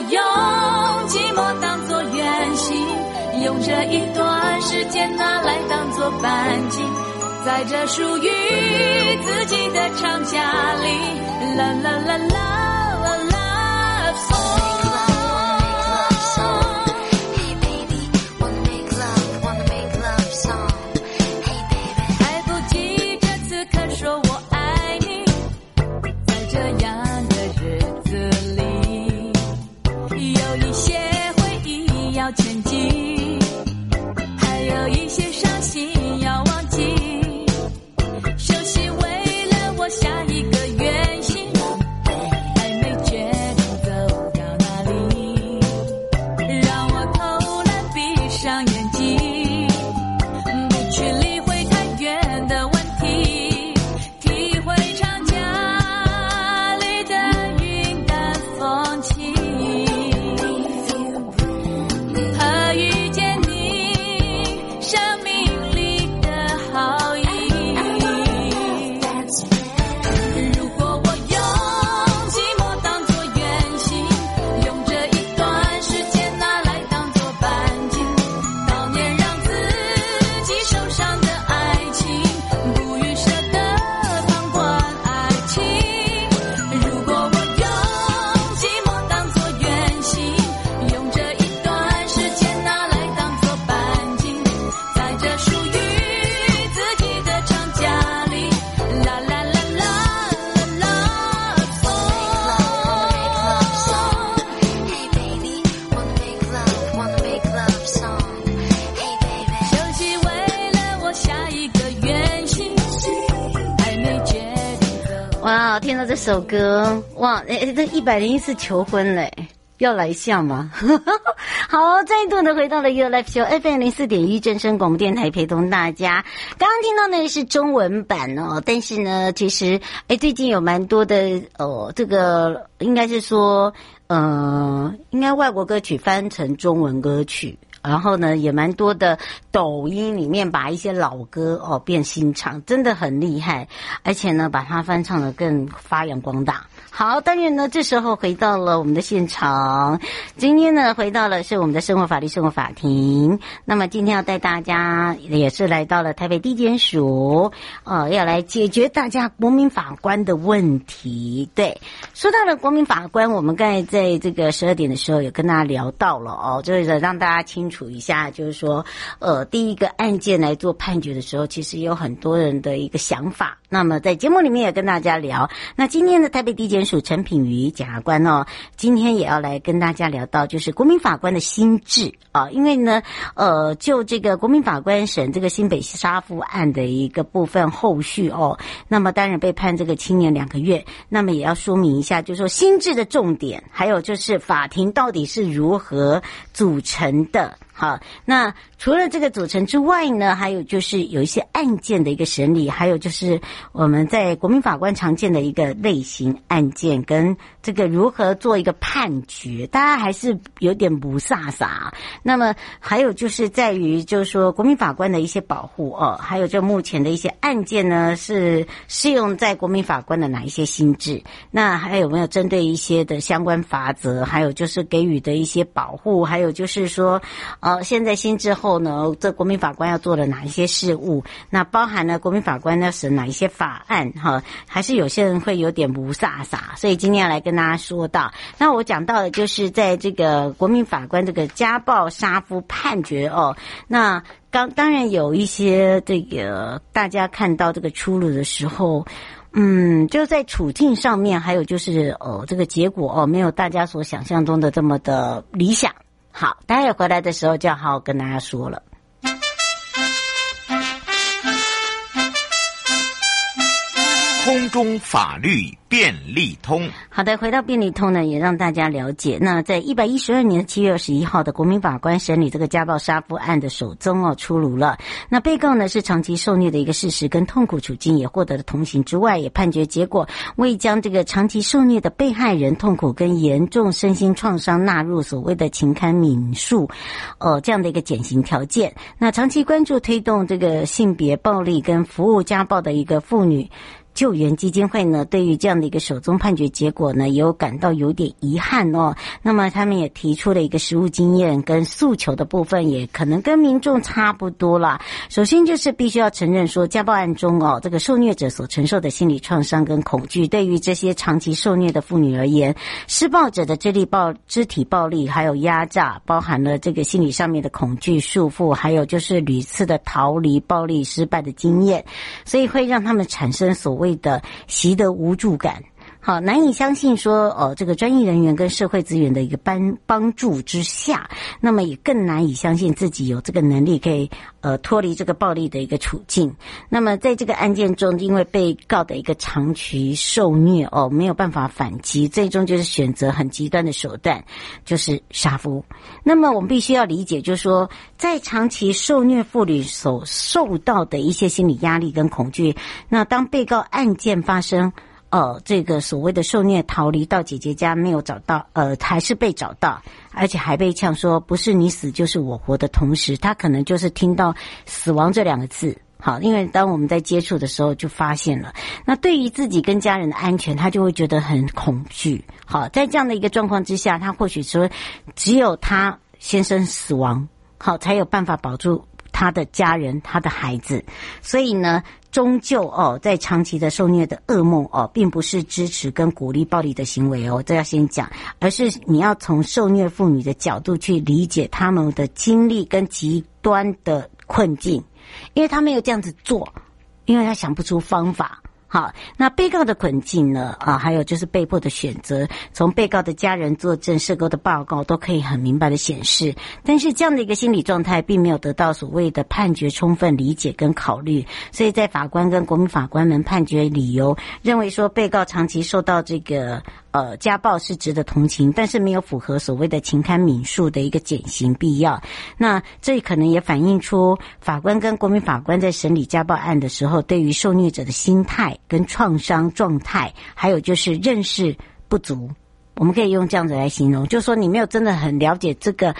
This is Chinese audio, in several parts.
用寂寞当作远行，用这一段时间拿来当作半径，在这属于自己的长假里，啦啦啦啦。歌哇，诶，这一百零一次求婚嘞，要来一下吗？好，再度的回到了 You Life Show FM 零四点一正声广播电台，陪同大家。刚刚听到那个是中文版哦，但是呢，其实诶，最近有蛮多的哦，这个应该是说，呃，应该外国歌曲翻成中文歌曲。然后呢，也蛮多的抖音里面把一些老歌哦变新唱，真的很厉害，而且呢，把它翻唱的更发扬光大。好，当然呢，这时候回到了我们的现场。今天呢，回到了是我们的生活法律生活法庭。那么今天要带大家也是来到了台北地检署，呃，要来解决大家国民法官的问题。对，说到了国民法官，我们刚才在这个十二点的时候有跟大家聊到了哦，就是让大家清楚一下，就是说，呃，第一个案件来做判决的时候，其实有很多人的一个想法。那么在节目里面也跟大家聊。那今天的台北地检署陈品瑜检察官哦，今天也要来跟大家聊到，就是国民法官的心智啊，因为呢，呃，就这个国民法官审这个新北杀夫案的一个部分后续哦，那么当然被判这个七年两个月，那么也要说明一下，就是说心智的重点，还有就是法庭到底是如何组成的。好，那除了这个组成之外呢，还有就是有一些案件的一个审理，还有就是我们在国民法官常见的一个类型案件，跟这个如何做一个判决，大家还是有点不飒飒。那么还有就是在于，就是说国民法官的一些保护哦，还有就目前的一些案件呢，是适用在国民法官的哪一些心智？那还有没有针对一些的相关法则？还有就是给予的一些保护？还有就是说。好，现在新之后呢，这国民法官要做的哪一些事务？那包含了国民法官要审哪一些法案？哈，还是有些人会有点不飒飒，所以今天要来跟大家说到。那我讲到的就是在这个国民法官这个家暴杀夫判决哦。那刚当然有一些这个大家看到这个出炉的时候，嗯，就在处境上面，还有就是哦，这个结果哦，没有大家所想象中的这么的理想。好，待会回来的时候就要好好跟大家说了。空中法律便利通。好的，回到便利通呢，也让大家了解。那在一百一十二年七月二十一号的国民法官审理这个家暴杀夫案的首宗哦出炉了。那被告呢是长期受虐的一个事实跟痛苦处境，也获得了同行之外，也判决结果未将这个长期受虐的被害人痛苦跟严重身心创伤纳入所谓的情堪悯恕，呃这样的一个减刑条件。那长期关注推动这个性别暴力跟服务家暴的一个妇女。救援基金会呢，对于这样的一个首宗判决结果呢，也有感到有点遗憾哦。那么他们也提出了一个实务经验跟诉求的部分，也可能跟民众差不多啦。首先就是必须要承认说，家暴案中哦，这个受虐者所承受的心理创伤跟恐惧，对于这些长期受虐的妇女而言，施暴者的智力暴、肢体暴力还有压榨，包含了这个心理上面的恐惧束缚，还有就是屡次的逃离暴力失败的经验，所以会让他们产生所谓谓。的习得无助感，好难以相信说，哦，这个专业人员跟社会资源的一个帮帮助之下，那么也更难以相信自己有这个能力可以呃脱离这个暴力的一个处境。那么在这个案件中，因为被告的一个长期受虐哦，没有办法反击，最终就是选择很极端的手段，就是杀夫。那么我们必须要理解，就是说，在长期受虐妇女所受到的一些心理压力跟恐惧，那当被告案件发生。呃，这个所谓的受虐逃离到姐姐家没有找到，呃，还是被找到，而且还被呛说不是你死就是我活的同时，他可能就是听到死亡这两个字。好，因为当我们在接触的时候就发现了，那对于自己跟家人的安全，他就会觉得很恐惧。好，在这样的一个状况之下，他或许说只有他先生死亡，好，才有办法保住他的家人、他的孩子。所以呢。终究哦，在长期的受虐的噩梦哦，并不是支持跟鼓励暴力的行为哦，这要先讲，而是你要从受虐妇女的角度去理解他们的经历跟极端的困境，因为他没有这样子做，因为他想不出方法。好，那被告的困境呢？啊，还有就是被迫的选择，从被告的家人作证、社工的报告都可以很明白的显示。但是这样的一个心理状态，并没有得到所谓的判决充分理解跟考虑。所以在法官跟国民法官们判决理由，认为说被告长期受到这个。呃，家暴是值得同情，但是没有符合所谓的情堪悯恕的一个减刑必要。那这可能也反映出法官跟国民法官在审理家暴案的时候，对于受虐者的心态跟创伤状态，还有就是认识不足。我们可以用这样子来形容，就是说你没有真的很了解这个。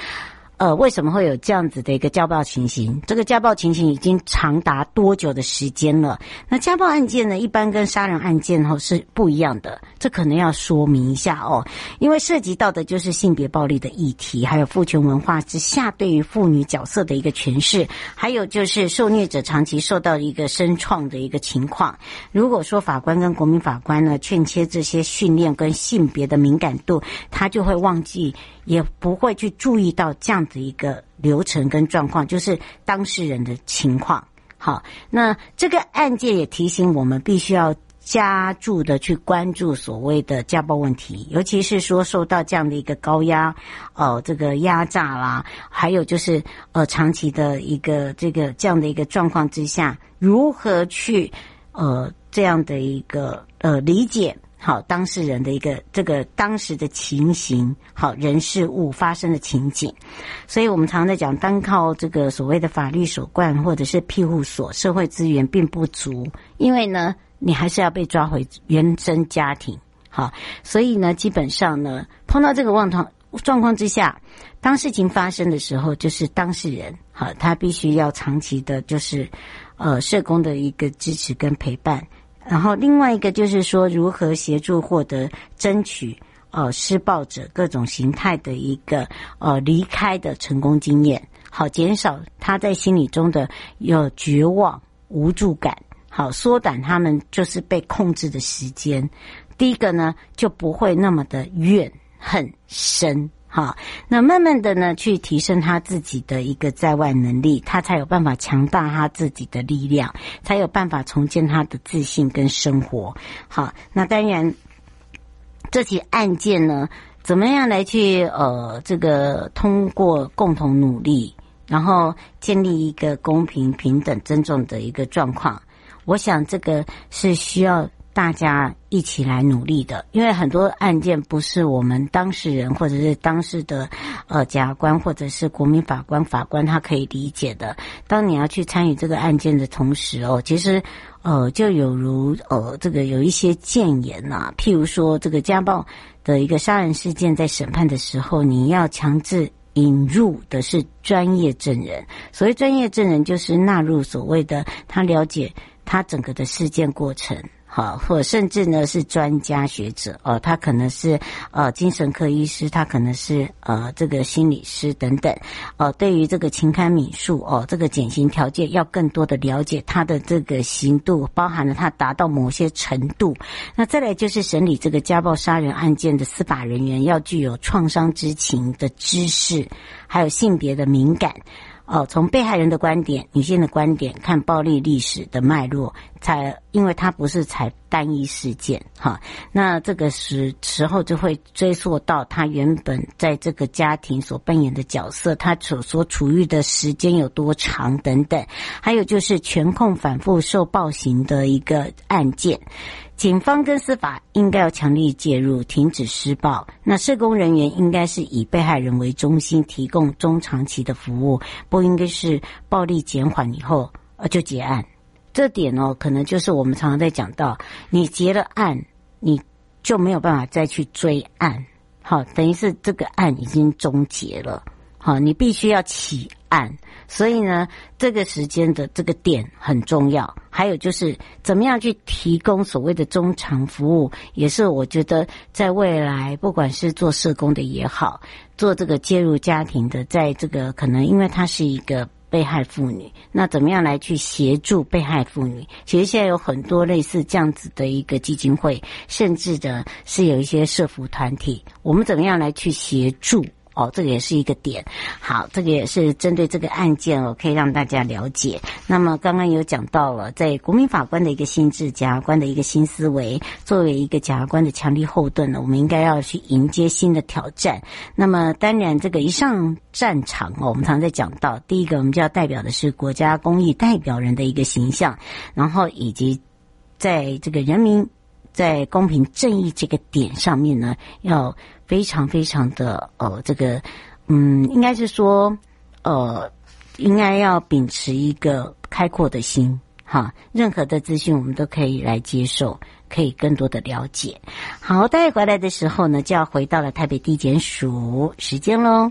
呃，为什么会有这样子的一个家暴情形？这个家暴情形已经长达多久的时间了？那家暴案件呢，一般跟杀人案件哦是不一样的，这可能要说明一下哦，因为涉及到的就是性别暴力的议题，还有父权文化之下对于妇女角色的一个诠释，还有就是受虐者长期受到一个深创的一个情况。如果说法官跟国民法官呢，欠缺这些训练跟性别的敏感度，他就会忘记。也不会去注意到这样的一个流程跟状况，就是当事人的情况。好，那这个案件也提醒我们，必须要加注的去关注所谓的家暴问题，尤其是说受到这样的一个高压，呃，这个压榨啦，还有就是呃长期的一个这个这样的一个状况之下，如何去呃这样的一个呃理解。好，当事人的一个这个当时的情形，好，人事物发生的情景，所以我们常常在讲，单靠这个所谓的法律手段或者是庇护所、社会资源并不足，因为呢，你还是要被抓回原生家庭。好，所以呢，基本上呢，碰到这个状况状况之下，当事情发生的时候，就是当事人，好，他必须要长期的，就是呃，社工的一个支持跟陪伴。然后另外一个就是说，如何协助获得、争取呃施暴者各种形态的一个呃离开的成功经验，好减少他在心理中的有绝望、无助感，好缩短他们就是被控制的时间。第一个呢，就不会那么的怨恨深。好，那慢慢的呢，去提升他自己的一个在外能力，他才有办法强大他自己的力量，才有办法重建他的自信跟生活。好，那当然，这起案件呢，怎么样来去呃，这个通过共同努力，然后建立一个公平、平等、尊重的一个状况，我想这个是需要。大家一起来努力的，因为很多案件不是我们当事人或者是当事的呃检察官或者是国民法官法官他可以理解的。当你要去参与这个案件的同时哦，其实呃就有如呃这个有一些谏言呐、啊，譬如说这个家暴的一个杀人事件在审判的时候，你要强制。引入的是专业证人，所谓专业证人就是纳入所谓的他了解他整个的事件过程。好，或甚至呢是专家学者哦，他可能是呃精神科医师，他可能是呃这个心理师等等。哦，对于这个情感敏恕哦，这个减刑条件要更多的了解他的这个刑度，包含了他达到某些程度。那再来就是审理这个家暴杀人案件的司法人员要具有创伤知情的知识，还有性别的敏感。哦，从被害人的观点、女性的观点看暴力历史的脉络，才因为它不是才单一事件哈，那这个时时候就会追溯到他原本在这个家庭所扮演的角色，他所所处于的时间有多长等等，还有就是全控反复受暴行的一个案件。警方跟司法应该要强力介入，停止施暴。那社工人员应该是以被害人为中心，提供中长期的服务，不应该是暴力减缓以后呃就结案。这点哦，可能就是我们常常在讲到，你结了案，你就没有办法再去追案，好，等于是这个案已经终结了。好，你必须要起案，所以呢，这个时间的这个点很重要。还有就是，怎么样去提供所谓的中长服务，也是我觉得在未来，不管是做社工的也好，做这个介入家庭的，在这个可能，因为它是一个被害妇女，那怎么样来去协助被害妇女？其实现在有很多类似这样子的一个基金会，甚至的是有一些社服团体，我们怎么样来去协助？哦，这个也是一个点。好，这个也是针对这个案件哦，可以让大家了解。那么刚刚有讲到了，在国民法官的一个心智、检察官的一个新思维，作为一个检察官的强力后盾呢，我们应该要去迎接新的挑战。那么当然，这个一上战场哦，我们常常在讲到，第一个我们就要代表的是国家公益代表人的一个形象，然后以及在这个人民在公平正义这个点上面呢，要。非常非常的呃，这个嗯，应该是说呃，应该要秉持一个开阔的心哈。任何的资讯我们都可以来接受，可以更多的了解。好，待回来的时候呢，就要回到了台北地检署时间喽。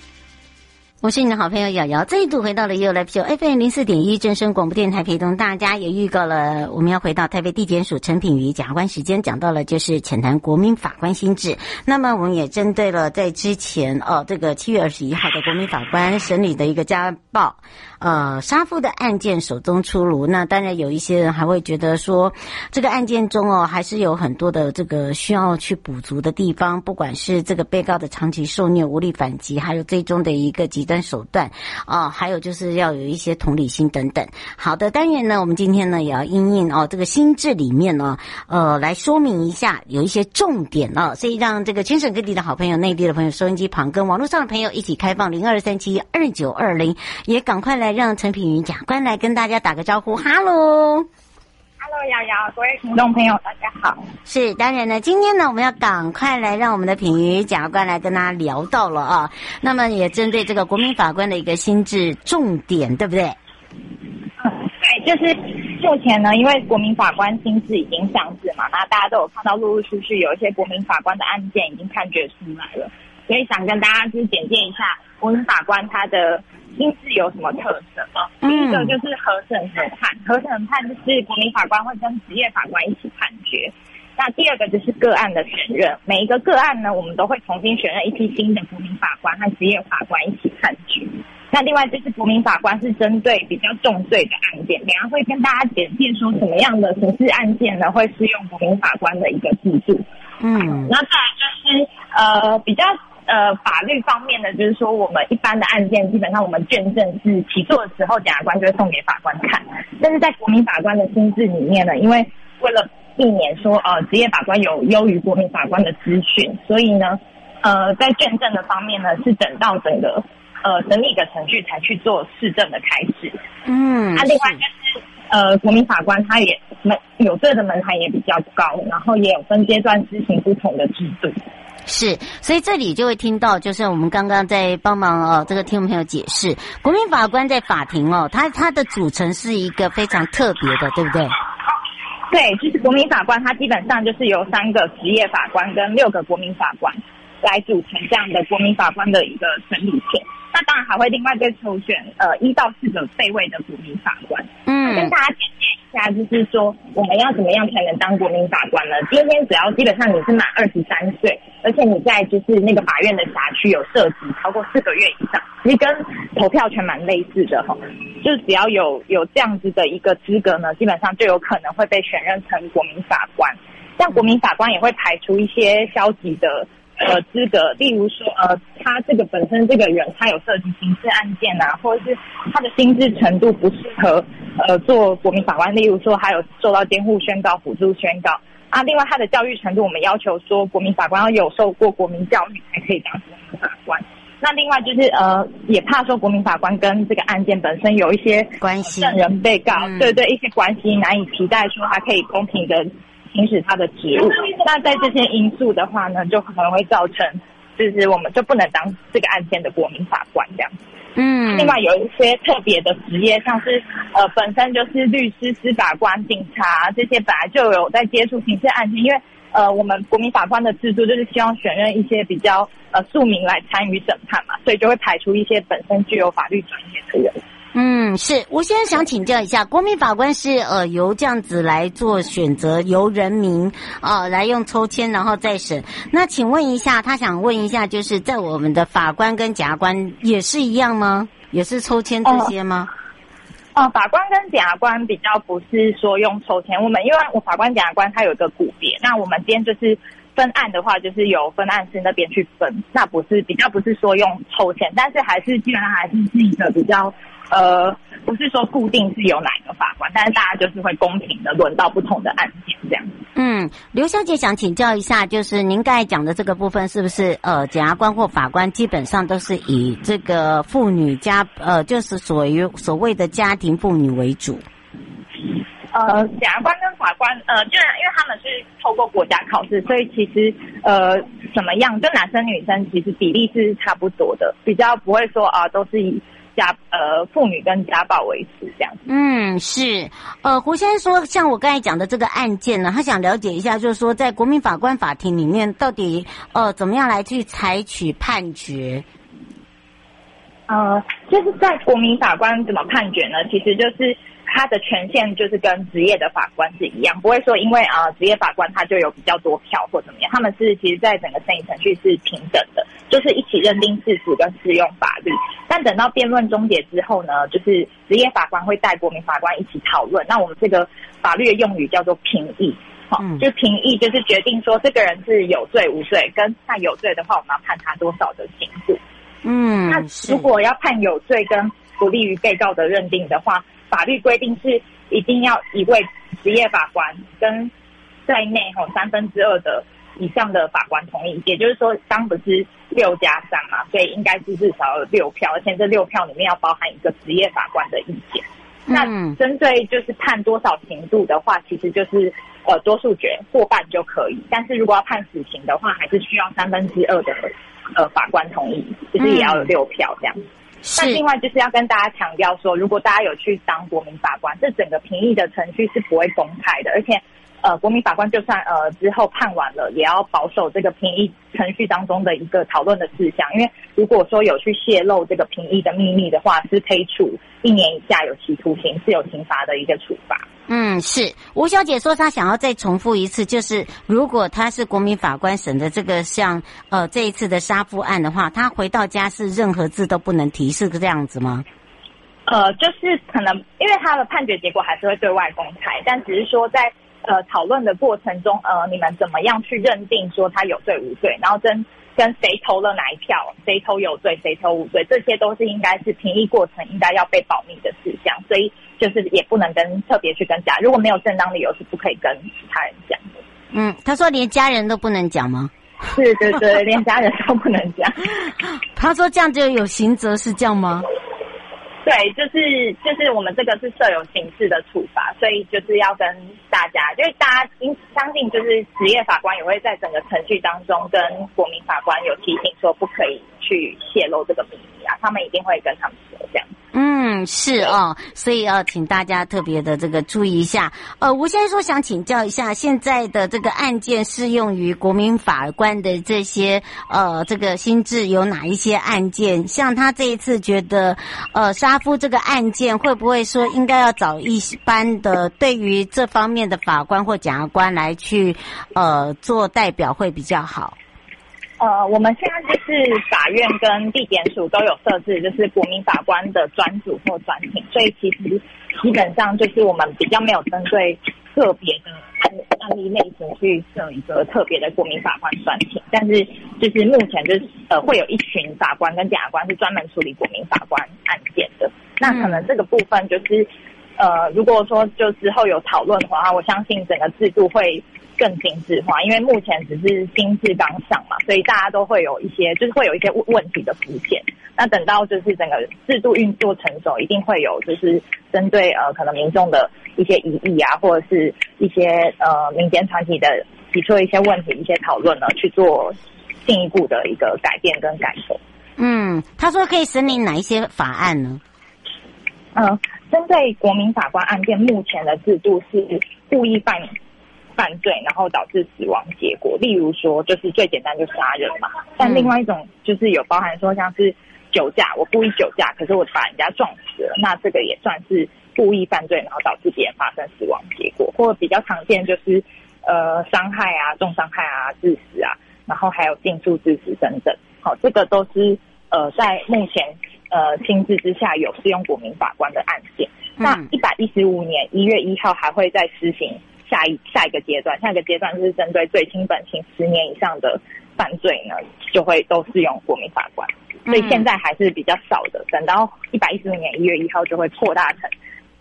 我是你的好朋友瑶瑶，再度回到了 U 来 Show FM 零四点一正声广播电台，陪同大家也预告了我们要回到台北地检署陈品瑜检察官时间，讲到了就是浅谈国民法官心智。那么我们也针对了在之前哦，这个七月二十一号的国民法官审理的一个家暴。呃，杀夫的案件首宗出炉，那当然有一些人还会觉得说，这个案件中哦，还是有很多的这个需要去补足的地方，不管是这个被告的长期受虐无力反击，还有最终的一个集跟手段啊、还有就是要有一些同理心等等。好的，当然呢，我们今天呢也要因应哦这个心智里面呢，呃，来说明一下有一些重点哦，所以让这个全省各地的好朋友、内地的朋友、收音机旁跟网络上的朋友一起开放零二三七二九二零，也赶快来。让陈品妤检察官来跟大家打个招呼，哈喽，哈喽，瑶瑶，各位听众朋友，大家好。是，当然呢，今天呢，我们要赶快来让我们的品瑜检察官来跟大家聊到了啊。那么也针对这个国民法官的一个心智重点，对不对？嗯，对，就是目前呢，因为国民法官心智已经上市嘛，那大家都有看到陆陆续续有一些国民法官的案件已经判决出来了，所以想跟大家就是简介一下国民法官他的。心智有什么特色？第一个就是合审合判，合审合判就是国民法官会跟职业法官一起判决。那第二个就是个案的选任，每一个个案呢，我们都会重新选任一批新的国民法官和职业法官一起判决。那另外就是国民法官是针对比较重罪的案件，等下会跟大家简介说什么样的刑事案件呢会适用国民法官的一个制度。嗯，那再来就是呃比较呃法律方面呢，就是说我们一般的案件基本上我们卷证是起诉的时候检察官就会送给法官看，但是在国民法官的心智里面呢，因为为了避免说呃职业法官有优于国民法官的资讯，所以呢呃在卷证的方面呢是等到整个。呃，审理的程序才去做市政的开始。嗯，那、啊、另外就是呃，国民法官他也门有罪的门槛也比较高，然后也有分阶段执行不同的制度。是，所以这里就会听到，就是我们刚刚在帮忙哦，这个听众朋友解释，国民法官在法庭哦，他他的组成是一个非常特别的，对不对？对，就是国民法官，他基本上就是由三个职业法官跟六个国民法官来组成这样的国民法官的一个审理线。那当然还会另外再抽选呃一到四个备位的国民法官。嗯，跟大家简介一下，就是说我们要怎么样才能当国民法官呢？今天只要基本上你是满二十三岁，而且你在就是那个法院的辖区有涉及超过四个月以上，其实跟投票权蛮类似的哈。就是只要有有这样子的一个资格呢，基本上就有可能会被选任成国民法官。像国民法官也会排除一些消极的。呃，资格，例如说，呃，他这个本身这个人，他有涉及刑事案件啊，或者是他的心智程度不适合，呃，做国民法官。例如说，还有受到监护宣告、辅助宣告啊。另外，他的教育程度，我们要求说，国民法官要有受过国民教育才可以当国民法官。那另外就是，呃，也怕说国民法官跟这个案件本身有一些关系，证人、被告，嗯、对对，一些关系难以期待说他可以公平的。行使他的职务，那在这些因素的话呢，就可能会造成，就是我们就不能当这个案件的国民法官这样。嗯，另外有一些特别的职业，像是呃本身就是律师、司法官、警察这些，本来就有在接触刑事案件，因为呃我们国民法官的制度就是希望选任一些比较呃庶民来参与审判嘛，所以就会排除一些本身具有法律专业的人。嗯，是我现在想请教一下，国民法官是呃由这样子来做选择，由人民啊、呃、来用抽签然后再审。那请问一下，他想问一下，就是在我们的法官跟检察官也是一样吗？也是抽签这些吗？哦、法官跟检察官比较不是说用抽签，我们因为我法官检察官他有一个股别，那我们今天就是分案的话，就是由分案室那边去分，那不是比较不是说用抽签，但是还是基本上还是是一个比较。呃，不是说固定是有哪一个法官，但是大家就是会公平的轮到不同的案件这样。嗯，刘小姐想请教一下，就是您刚才讲的这个部分，是不是呃，检察官或法官基本上都是以这个妇女家呃，就是所于所谓的家庭妇女为主？呃，检察官跟法官呃，就是因为他们是透过国家考试，所以其实呃，怎么样，就男生女生其实比例是差不多的，比较不会说啊、呃，都是以。家呃，妇女跟家暴为主这样子。嗯，是。呃，胡先生说，像我刚才讲的这个案件呢，他想了解一下，就是说在国民法官法庭里面，到底呃怎么样来去采取判决？呃，就是在国民法官怎么判决呢？其实就是。他的权限就是跟职业的法官是一样，不会说因为啊职业法官他就有比较多票或怎么样，他们是其实在整个审理程序是平等的，就是一起认定事实跟适用法律。但等到辩论终结之后呢，就是职业法官会带国民法官一起讨论。那我们这个法律的用语叫做评议，好，就评议就是决定说这个人是有罪无罪，跟判有罪的话，我们要判他多少的刑度。嗯，那如果要判有罪跟不利于被告的认定的话。法律规定是一定要一位职业法官跟在内吼三分之二的以上的法官同意，也就是说，当不是六加三嘛，所以应该是至少有六票，而且这六票里面要包含一个职业法官的意见。嗯、那针对就是判多少刑度的话，其实就是呃多数决过半就可以，但是如果要判死刑的话，还是需要三分之二的呃法官同意，就是也要有六票这样。那另外就是要跟大家强调说，如果大家有去当国民法官，这整个评议的程序是不会公开的，而且呃，国民法官就算呃之后判完了，也要保守这个评议程序当中的一个讨论的事项，因为如果说有去泄露这个评议的秘密的话，是可以处一年以下有期徒刑，是有刑罚的一个处罚。嗯，是吴小姐说她想要再重复一次，就是如果她是国民法官审的这个像呃这一次的杀夫案的话，她回到家是任何字都不能提，是这样子吗？呃，就是可能因为他的判决结果还是会对外公开，但只是说在。呃，讨论的过程中，呃，你们怎么样去认定说他有罪无罪？然后跟跟谁投了哪一票，谁投有罪，谁投无罪，这些都是应该是评议过程应该要被保密的事项，所以就是也不能跟特别去跟家，如果没有正当理由是不可以跟其他人讲的。嗯，他说连家人都不能讲吗？是，对对，连家人都不能讲。他说这样就有刑责，是这样吗？对，就是就是我们这个是设有刑事的处罚，所以就是要跟大家，就是大家应相信，就是职业法官也会在整个程序当中跟国民法官有提醒说不可以去泄露这个秘密啊，他们一定会跟他们。嗯，是哦，所以要请大家特别的这个注意一下。呃，吴先生说想请教一下，现在的这个案件适用于国民法官的这些呃这个心智有哪一些案件？像他这一次觉得呃杀夫这个案件，会不会说应该要找一般的对于这方面的法官或检察官来去呃做代表会比较好？呃，我们现在就是法院跟地检署都有设置，就是国民法官的专组或专庭，所以其实基本上就是我们比较没有针对个别的案案例类型去设一个特别的国民法官专庭，但是就是目前就是呃会有一群法官跟检察官是专门处理国民法官案件的，那可能这个部分就是呃如果说就之后有讨论的话，我相信整个制度会。更精致化，因为目前只是新制刚上嘛，所以大家都会有一些，就是会有一些问题的浮现。那等到就是整个制度运作成熟，一定会有就是针对呃可能民众的一些疑义啊，或者是一些呃民间团体的提出的一些问题、一些讨论呢，去做进一步的一个改变跟改革。嗯，他说可以审理哪一些法案呢？嗯、呃，针对国民法官案件，目前的制度是故意犯。犯罪，然后导致死亡结果，例如说，就是最简单就杀人嘛。但另外一种就是有包含说，像是酒驾，我故意酒驾，可是我把人家撞死了，那这个也算是故意犯罪，然后导致别人发生死亡结果。或者比较常见就是呃伤害啊、重伤害啊、致死啊，然后还有竞诉致死等等。好，这个都是呃在目前呃亲制之下有适用国民法官的案件。那一百一十五年一月一号还会再施行。下一下一个阶段，下一个阶段就是针对最轻本刑十年以上的犯罪呢，就会都适用国民法官。所以现在还是比较少的，等到一百一十五年一月一号就会扩大成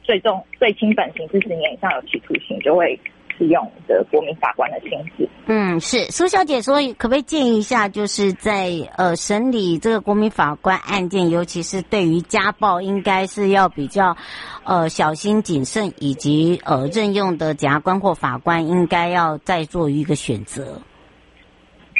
最重最轻本刑是十年以上有期徒刑，就会。适用的国民法官的性质。嗯，是苏小姐说，可不可以建议一下，就是在呃审理这个国民法官案件，尤其是对于家暴，应该是要比较呃小心谨慎，以及呃任用的检察官或法官应该要再做一个选择。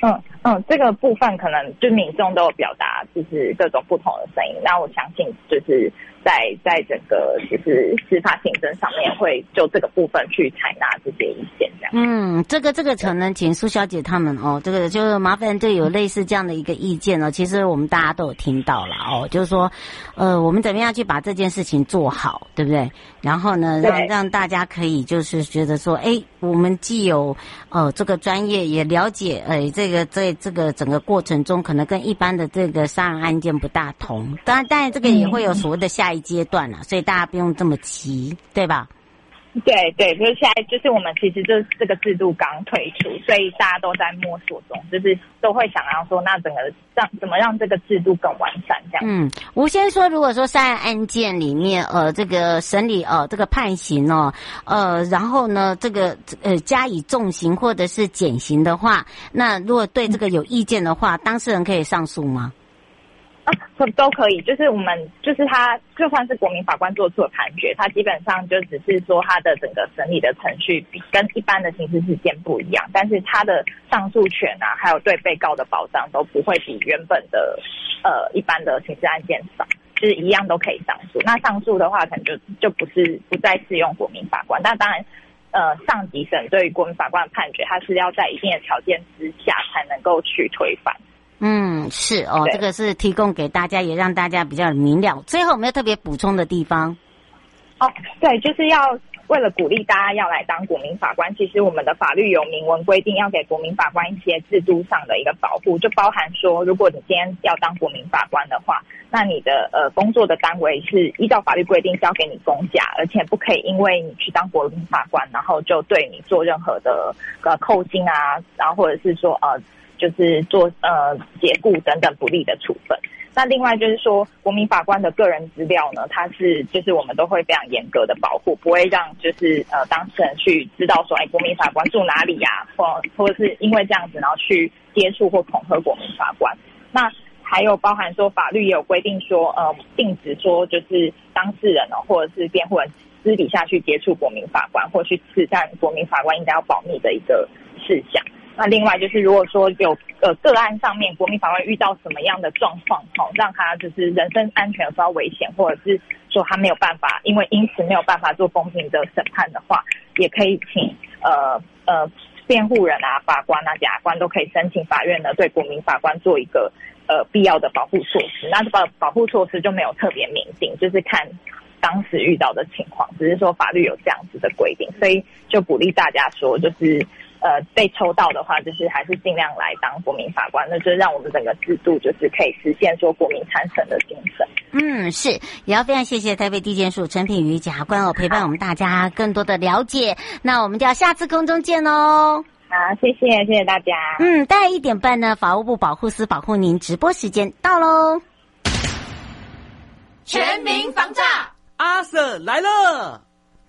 嗯嗯，这个部分可能就民众都有表达，就是各种不同的声音。那我相信就是。在在整个就是司法行政上面，会就这个部分去采纳这些意见，这样。嗯，这个这个可能请苏小姐他们哦，这个就是麻烦，这有类似这样的一个意见哦。其实我们大家都有听到了哦，就是说，呃，我们怎么样去把这件事情做好，对不对？然后呢，让让大家可以就是觉得说，哎，我们既有呃这个专业，也了解，哎，这个这个整个过程中，可能跟一般的这个杀人案件不大同。当然，当然这个也会有所谓的下一。阶段了，所以大家不用这么急，对吧？对对，就是现在，就是我们其实就是这个制度刚推出，所以大家都在摸索中，就是都会想要说，那整个让怎么让这个制度更完善这样。嗯，我先说，如果说杀人案件里面，呃，这个审理，呃，这个判刑哦，呃，然后呢，这个呃加以重刑或者是减刑的话，那如果对这个有意见的话，当事人可以上诉吗？都都可以，就是我们就是他，就算是国民法官做出的判决，他基本上就只是说他的整个审理的程序比跟一般的刑事事件不一样，但是他的上诉权啊，还有对被告的保障都不会比原本的呃一般的刑事案件少，就是一样都可以上诉。那上诉的话，可能就就不是不再适用国民法官，但当然呃上级审对于国民法官的判决，他是要在一定的条件之下才能够去推翻。嗯，是哦，这个是提供给大家，也让大家比较明了。最后，有没有特别补充的地方？哦，对，就是要为了鼓励大家要来当国民法官，其实我们的法律有明文规定，要给国民法官一些制度上的一个保护，就包含说，如果你今天要当国民法官的话，那你的呃工作的单位是依照法律规定是要给你公假，而且不可以因为你去当国民法官，然后就对你做任何的呃扣薪啊，然后或者是说呃。就是做呃解雇等等不利的处分。那另外就是说，国民法官的个人资料呢，它是就是我们都会非常严格的保护，不会让就是呃当事人去知道说，哎，国民法官住哪里呀、或或者是因为这样子然后去接触或恐吓国民法官。那还有包含说，法律也有规定说，呃，禁止说就是当事人哦，或者是辩护人私底下去接触国民法官，或去刺探国民法官应该要保密的一个事项。那另外就是，如果说有呃个案上面国民法官遇到什么样的状况，好让他就是人身安全有受到危险，或者是说他没有办法，因为因此没有办法做公平的审判的话，也可以请呃呃辩护人啊、法官啊、检察官都可以申请法院呢对国民法官做一个呃必要的保护措施。那这个保护措施就没有特别明定，就是看当时遇到的情况，只是说法律有这样子的规定，所以就鼓励大家说就是。呃，被抽到的话，就是还是尽量来当国民法官，那就让我们整个制度就是可以实现说国民参审的精神。嗯，是，也要非常谢谢台北地检署陈品瑜检察官哦，陪伴我们大家更多的了解。那我们就要下次空中见喽。好，谢谢，谢谢大家。嗯，大概一点半呢，法务部保护司保护您直播时间到喽。全民防诈，阿 Sir 来了。